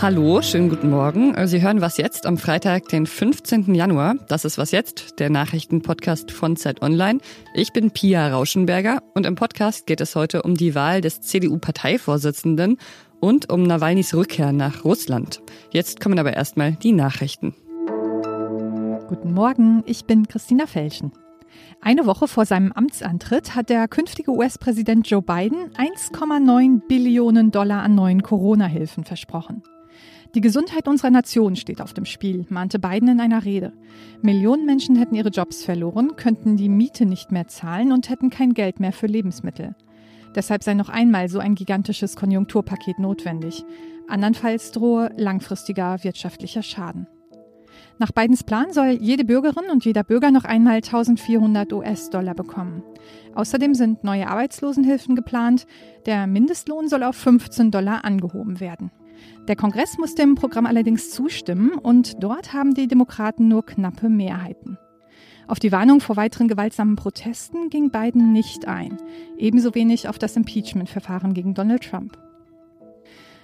Hallo, schönen guten Morgen. Sie hören was jetzt am Freitag, den 15. Januar. Das ist was jetzt, der Nachrichtenpodcast von Zeit Online. Ich bin Pia Rauschenberger und im Podcast geht es heute um die Wahl des CDU-Parteivorsitzenden und um Nawalnys Rückkehr nach Russland. Jetzt kommen aber erstmal die Nachrichten. Guten Morgen, ich bin Christina Felschen. Eine Woche vor seinem Amtsantritt hat der künftige US-Präsident Joe Biden 1,9 Billionen Dollar an neuen Corona-Hilfen versprochen. Die Gesundheit unserer Nation steht auf dem Spiel, mahnte Biden in einer Rede. Millionen Menschen hätten ihre Jobs verloren, könnten die Miete nicht mehr zahlen und hätten kein Geld mehr für Lebensmittel. Deshalb sei noch einmal so ein gigantisches Konjunkturpaket notwendig. Andernfalls drohe langfristiger wirtschaftlicher Schaden. Nach Bidens Plan soll jede Bürgerin und jeder Bürger noch einmal 1400 US-Dollar bekommen. Außerdem sind neue Arbeitslosenhilfen geplant. Der Mindestlohn soll auf 15 Dollar angehoben werden. Der Kongress muss dem Programm allerdings zustimmen und dort haben die Demokraten nur knappe Mehrheiten. Auf die Warnung vor weiteren gewaltsamen Protesten ging Biden nicht ein, ebenso wenig auf das Impeachment-Verfahren gegen Donald Trump.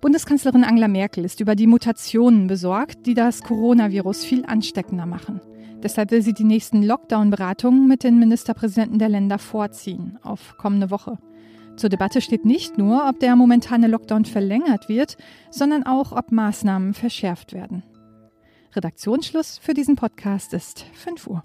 Bundeskanzlerin Angela Merkel ist über die Mutationen besorgt, die das Coronavirus viel ansteckender machen. Deshalb will sie die nächsten Lockdown-Beratungen mit den Ministerpräsidenten der Länder vorziehen, auf kommende Woche. Zur Debatte steht nicht nur, ob der momentane Lockdown verlängert wird, sondern auch, ob Maßnahmen verschärft werden. Redaktionsschluss für diesen Podcast ist 5 Uhr.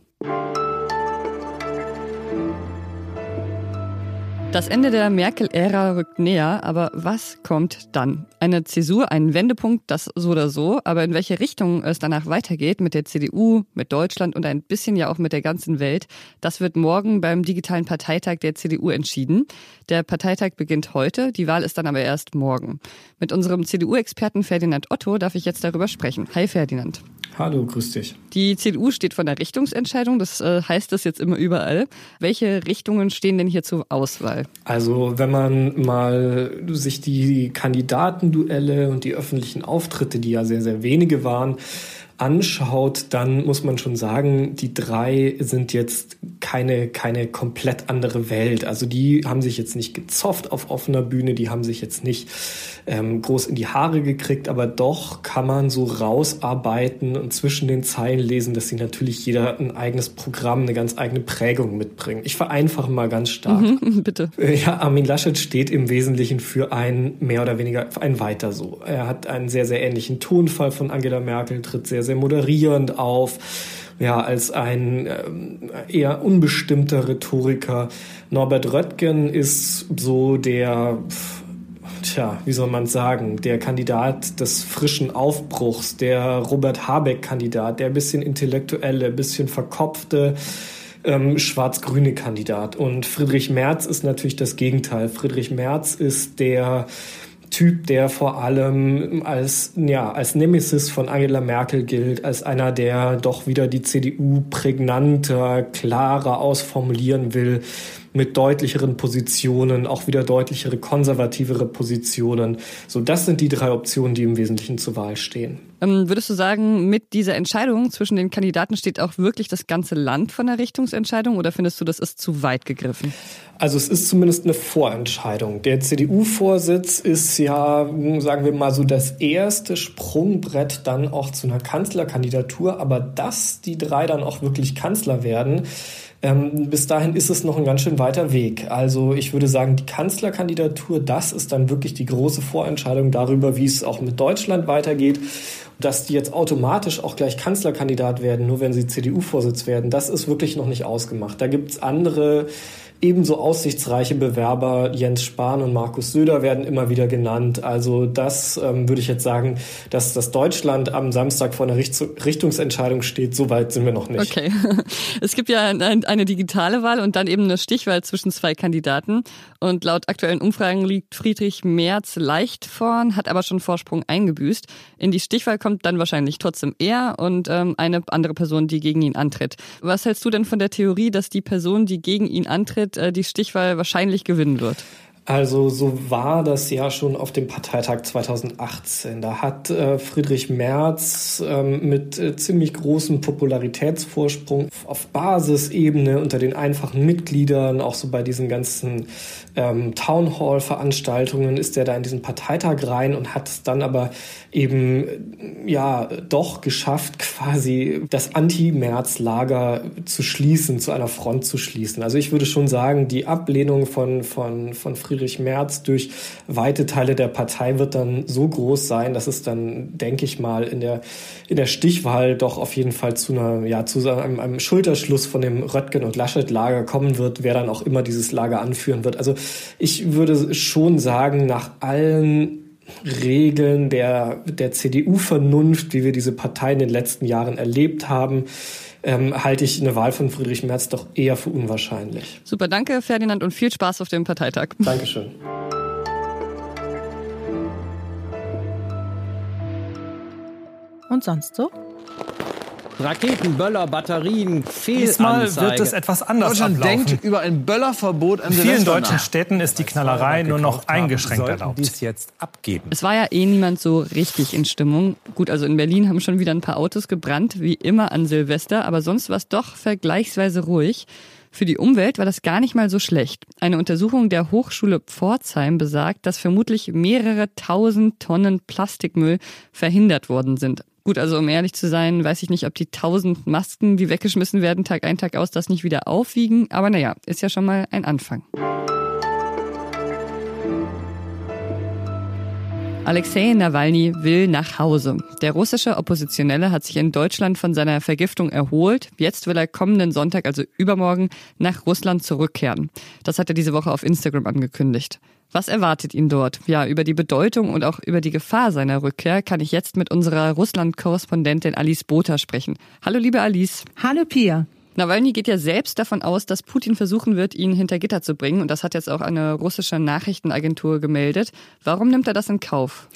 Das Ende der Merkel-Ära rückt näher, aber was kommt dann? Eine Zäsur, ein Wendepunkt, das so oder so, aber in welche Richtung es danach weitergeht mit der CDU, mit Deutschland und ein bisschen ja auch mit der ganzen Welt, das wird morgen beim digitalen Parteitag der CDU entschieden. Der Parteitag beginnt heute, die Wahl ist dann aber erst morgen. Mit unserem CDU-Experten Ferdinand Otto darf ich jetzt darüber sprechen. Hi Ferdinand. Hallo, grüß dich. Die CDU steht von der Richtungsentscheidung, das äh, heißt das jetzt immer überall. Welche Richtungen stehen denn hier zur Auswahl? Also, wenn man mal sich die Kandidatenduelle und die öffentlichen Auftritte, die ja sehr, sehr wenige waren, anschaut, dann muss man schon sagen, die drei sind jetzt keine, keine komplett andere Welt. Also die haben sich jetzt nicht gezofft auf offener Bühne, die haben sich jetzt nicht ähm, groß in die Haare gekriegt, aber doch kann man so rausarbeiten und zwischen den Zeilen lesen, dass sie natürlich jeder ein eigenes Programm, eine ganz eigene Prägung mitbringen. Ich vereinfache mal ganz stark. Mhm, bitte. Ja, Armin Laschet steht im Wesentlichen für ein mehr oder weniger ein Weiter so. Er hat einen sehr, sehr ähnlichen Tonfall von Angela Merkel, tritt sehr, sehr moderierend auf ja, als ein ähm, eher unbestimmter Rhetoriker. Norbert Röttgen ist so der tja, wie soll man sagen, der Kandidat des frischen Aufbruchs, der Robert Habeck-Kandidat, der bisschen intellektuelle, bisschen verkopfte, ähm, schwarz-grüne Kandidat. Und Friedrich Merz ist natürlich das Gegenteil. Friedrich Merz ist der Typ, der vor allem als, ja, als Nemesis von Angela Merkel gilt, als einer, der doch wieder die CDU prägnanter, klarer ausformulieren will, mit deutlicheren Positionen, auch wieder deutlichere konservativere Positionen. So, das sind die drei Optionen, die im Wesentlichen zur Wahl stehen. Ähm, würdest du sagen, mit dieser Entscheidung zwischen den Kandidaten steht auch wirklich das ganze Land von der Richtungsentscheidung oder findest du, das ist zu weit gegriffen? Also es ist zumindest eine Vorentscheidung. Der CDU-Vorsitz ist ja, sagen wir mal so, das erste Sprungbrett dann auch zu einer Kanzlerkandidatur. Aber dass die drei dann auch wirklich Kanzler werden, ähm, bis dahin ist es noch ein ganz schön weiter Weg. Also ich würde sagen, die Kanzlerkandidatur, das ist dann wirklich die große Vorentscheidung darüber, wie es auch mit Deutschland weitergeht. Dass die jetzt automatisch auch gleich Kanzlerkandidat werden, nur wenn sie CDU-Vorsitz werden, das ist wirklich noch nicht ausgemacht. Da gibt's andere ebenso aussichtsreiche Bewerber, Jens Spahn und Markus Söder, werden immer wieder genannt. Also das ähm, würde ich jetzt sagen, dass das Deutschland am Samstag vor einer Richt Richtungsentscheidung steht. So weit sind wir noch nicht. Okay. Es gibt ja eine digitale Wahl und dann eben eine Stichwahl zwischen zwei Kandidaten. Und laut aktuellen Umfragen liegt Friedrich Merz leicht vorn, hat aber schon Vorsprung eingebüßt. In die Stichwahl kommt dann wahrscheinlich trotzdem er und ähm, eine andere Person, die gegen ihn antritt. Was hältst du denn von der Theorie, dass die Person, die gegen ihn antritt, äh, die Stichwahl wahrscheinlich gewinnen wird? Also so war das ja schon auf dem Parteitag 2018. Da hat äh, Friedrich Merz ähm, mit äh, ziemlich großem Popularitätsvorsprung auf Basisebene unter den einfachen Mitgliedern, auch so bei diesen ganzen ähm, Townhall-Veranstaltungen, ist er da in diesen Parteitag rein und hat es dann aber eben ja doch geschafft, quasi das Anti-Merz-Lager zu schließen, zu einer Front zu schließen. Also ich würde schon sagen, die Ablehnung von, von, von Friedrich Friedrich Merz durch weite Teile der Partei wird dann so groß sein, dass es dann, denke ich mal, in der, in der Stichwahl doch auf jeden Fall zu einer, ja, zu einem, einem Schulterschluss von dem Röttgen- und Laschet-Lager kommen wird, wer dann auch immer dieses Lager anführen wird. Also ich würde schon sagen, nach allen Regeln der, der CDU-Vernunft, wie wir diese Partei in den letzten Jahren erlebt haben, ähm, halte ich eine Wahl von Friedrich Merz doch eher für unwahrscheinlich. Super, danke Ferdinand und viel Spaß auf dem Parteitag. Dankeschön. Und sonst so? Raketen, Böller, Batterien, Fehlanzeige. Diesmal wird es etwas anders Deutschland ablaufen. denkt über ein Böllerverbot In vielen deutschen Städten ist die Knallerei nur noch eingeschränkt erlaubt. dies jetzt abgeben. Es war ja eh niemand so richtig in Stimmung. Gut, also in Berlin haben schon wieder ein paar Autos gebrannt, wie immer an Silvester, aber sonst war es doch vergleichsweise ruhig. Für die Umwelt war das gar nicht mal so schlecht. Eine Untersuchung der Hochschule Pforzheim besagt, dass vermutlich mehrere tausend Tonnen Plastikmüll verhindert worden sind. Gut, also um ehrlich zu sein, weiß ich nicht, ob die tausend Masken, die weggeschmissen werden, Tag ein, Tag aus, das nicht wieder aufwiegen. Aber naja, ist ja schon mal ein Anfang. Alexei Nawalny will nach Hause. Der russische Oppositionelle hat sich in Deutschland von seiner Vergiftung erholt. Jetzt will er kommenden Sonntag, also übermorgen, nach Russland zurückkehren. Das hat er diese Woche auf Instagram angekündigt. Was erwartet ihn dort? Ja, über die Bedeutung und auch über die Gefahr seiner Rückkehr kann ich jetzt mit unserer Russland-Korrespondentin Alice Botha sprechen. Hallo, liebe Alice. Hallo, Pia. Nawalny geht ja selbst davon aus, dass Putin versuchen wird, ihn hinter Gitter zu bringen. Und das hat jetzt auch eine russische Nachrichtenagentur gemeldet. Warum nimmt er das in Kauf?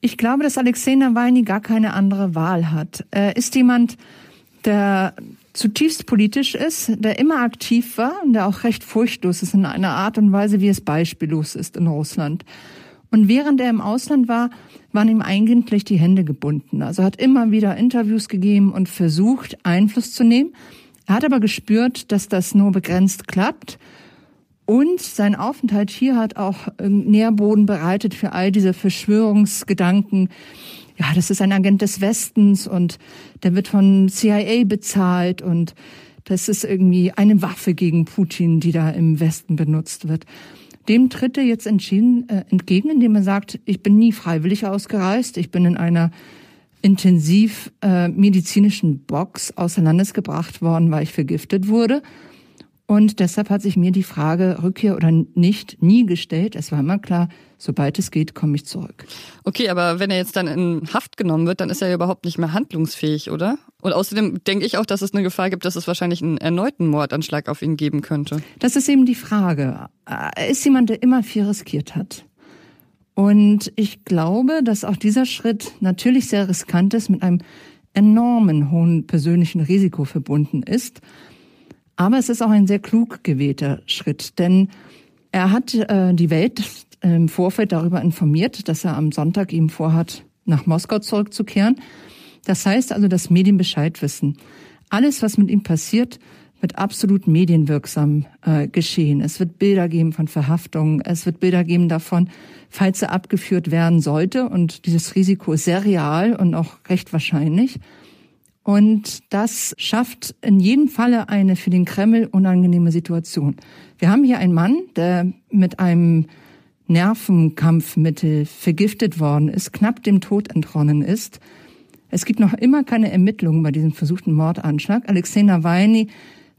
Ich glaube, dass Alexei Nawalny gar keine andere Wahl hat. Er ist jemand, der zutiefst politisch ist, der immer aktiv war und der auch recht furchtlos ist in einer Art und Weise, wie es beispiellos ist in Russland. Und während er im Ausland war, waren ihm eigentlich die Hände gebunden. Also hat immer wieder Interviews gegeben und versucht, Einfluss zu nehmen. Er hat aber gespürt, dass das nur begrenzt klappt. Und sein Aufenthalt hier hat auch Nährboden bereitet für all diese Verschwörungsgedanken. Ja, das ist ein Agent des Westens und der wird von CIA bezahlt und das ist irgendwie eine Waffe gegen Putin, die da im Westen benutzt wird. Dem tritt er jetzt entschieden äh, entgegen, indem er sagt, ich bin nie freiwillig ausgereist, ich bin in einer intensiv äh, medizinischen Box außer Landes gebracht worden, weil ich vergiftet wurde. Und deshalb hat sich mir die Frage Rückkehr oder nicht nie gestellt. Es war immer klar, sobald es geht, komme ich zurück. Okay, aber wenn er jetzt dann in Haft genommen wird, dann ist er ja überhaupt nicht mehr handlungsfähig, oder? Und außerdem denke ich auch, dass es eine Gefahr gibt, dass es wahrscheinlich einen erneuten Mordanschlag auf ihn geben könnte. Das ist eben die Frage. Er ist jemand, der immer viel riskiert hat. Und ich glaube, dass auch dieser Schritt natürlich sehr riskant ist, mit einem enormen hohen persönlichen Risiko verbunden ist. Aber es ist auch ein sehr klug gewählter Schritt, denn er hat äh, die Welt im Vorfeld darüber informiert, dass er am Sonntag ihm vorhat, nach Moskau zurückzukehren. Das heißt also, dass Medien Bescheid wissen. Alles, was mit ihm passiert, wird absolut medienwirksam äh, geschehen. Es wird Bilder geben von Verhaftungen, es wird Bilder geben davon, falls er abgeführt werden sollte. Und dieses Risiko ist sehr real und auch recht wahrscheinlich. Und das schafft in jedem Falle eine für den Kreml unangenehme Situation. Wir haben hier einen Mann, der mit einem Nervenkampfmittel vergiftet worden ist, knapp dem Tod entronnen ist. Es gibt noch immer keine Ermittlungen bei diesem versuchten Mordanschlag. Alexei Nawalny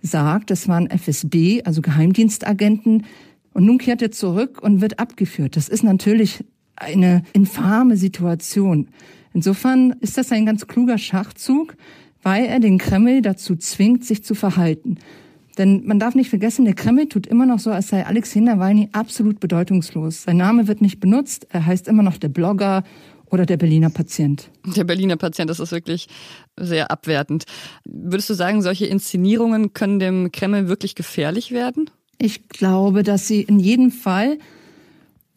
sagt, es waren FSB, also Geheimdienstagenten. Und nun kehrt er zurück und wird abgeführt. Das ist natürlich eine infame Situation. Insofern ist das ein ganz kluger Schachzug, weil er den Kreml dazu zwingt, sich zu verhalten. Denn man darf nicht vergessen, der Kreml tut immer noch so, als sei Alexei Nawalny absolut bedeutungslos. Sein Name wird nicht benutzt, er heißt immer noch der Blogger oder der Berliner Patient. Der Berliner Patient, das ist wirklich sehr abwertend. Würdest du sagen, solche Inszenierungen können dem Kreml wirklich gefährlich werden? Ich glaube, dass sie in jedem Fall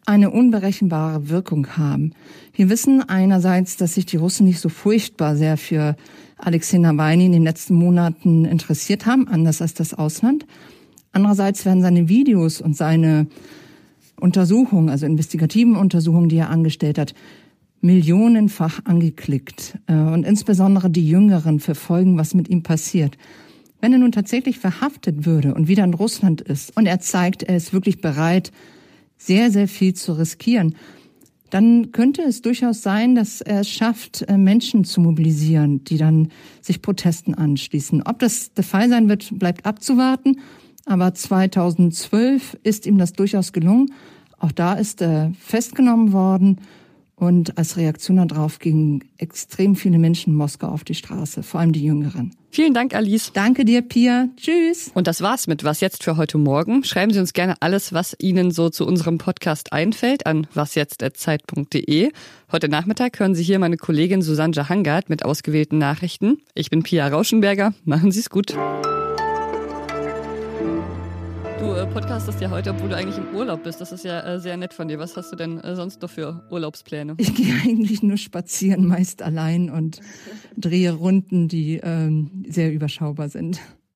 eine unberechenbare Wirkung haben. Wir wissen einerseits, dass sich die Russen nicht so furchtbar sehr für Alexei Nawalny in den letzten Monaten interessiert haben, anders als das Ausland. Andererseits werden seine Videos und seine Untersuchungen, also investigativen Untersuchungen, die er angestellt hat, millionenfach angeklickt. Äh, und insbesondere die Jüngeren verfolgen, was mit ihm passiert. Wenn er nun tatsächlich verhaftet würde und wieder in Russland ist und er zeigt, er ist wirklich bereit, sehr, sehr viel zu riskieren, dann könnte es durchaus sein, dass er es schafft, äh, Menschen zu mobilisieren, die dann sich Protesten anschließen. Ob das der Fall sein wird, bleibt abzuwarten. Aber 2012 ist ihm das durchaus gelungen. Auch da ist er festgenommen worden und als Reaktion darauf gingen extrem viele Menschen in Moskau auf die Straße, vor allem die Jüngeren. Vielen Dank, Alice. Danke dir, Pia. Tschüss. Und das war's mit Was jetzt für heute Morgen. Schreiben Sie uns gerne alles, was Ihnen so zu unserem Podcast einfällt, an wasjetzt.zeit.de. Heute Nachmittag hören Sie hier meine Kollegin Susanne Hangard mit ausgewählten Nachrichten. Ich bin Pia Rauschenberger. Machen Sie es gut. Du podcastest ja heute, obwohl du eigentlich im Urlaub bist. Das ist ja äh, sehr nett von dir. Was hast du denn äh, sonst noch für Urlaubspläne? Ich gehe eigentlich nur spazieren, meist allein und drehe Runden, die ähm, sehr überschaubar sind.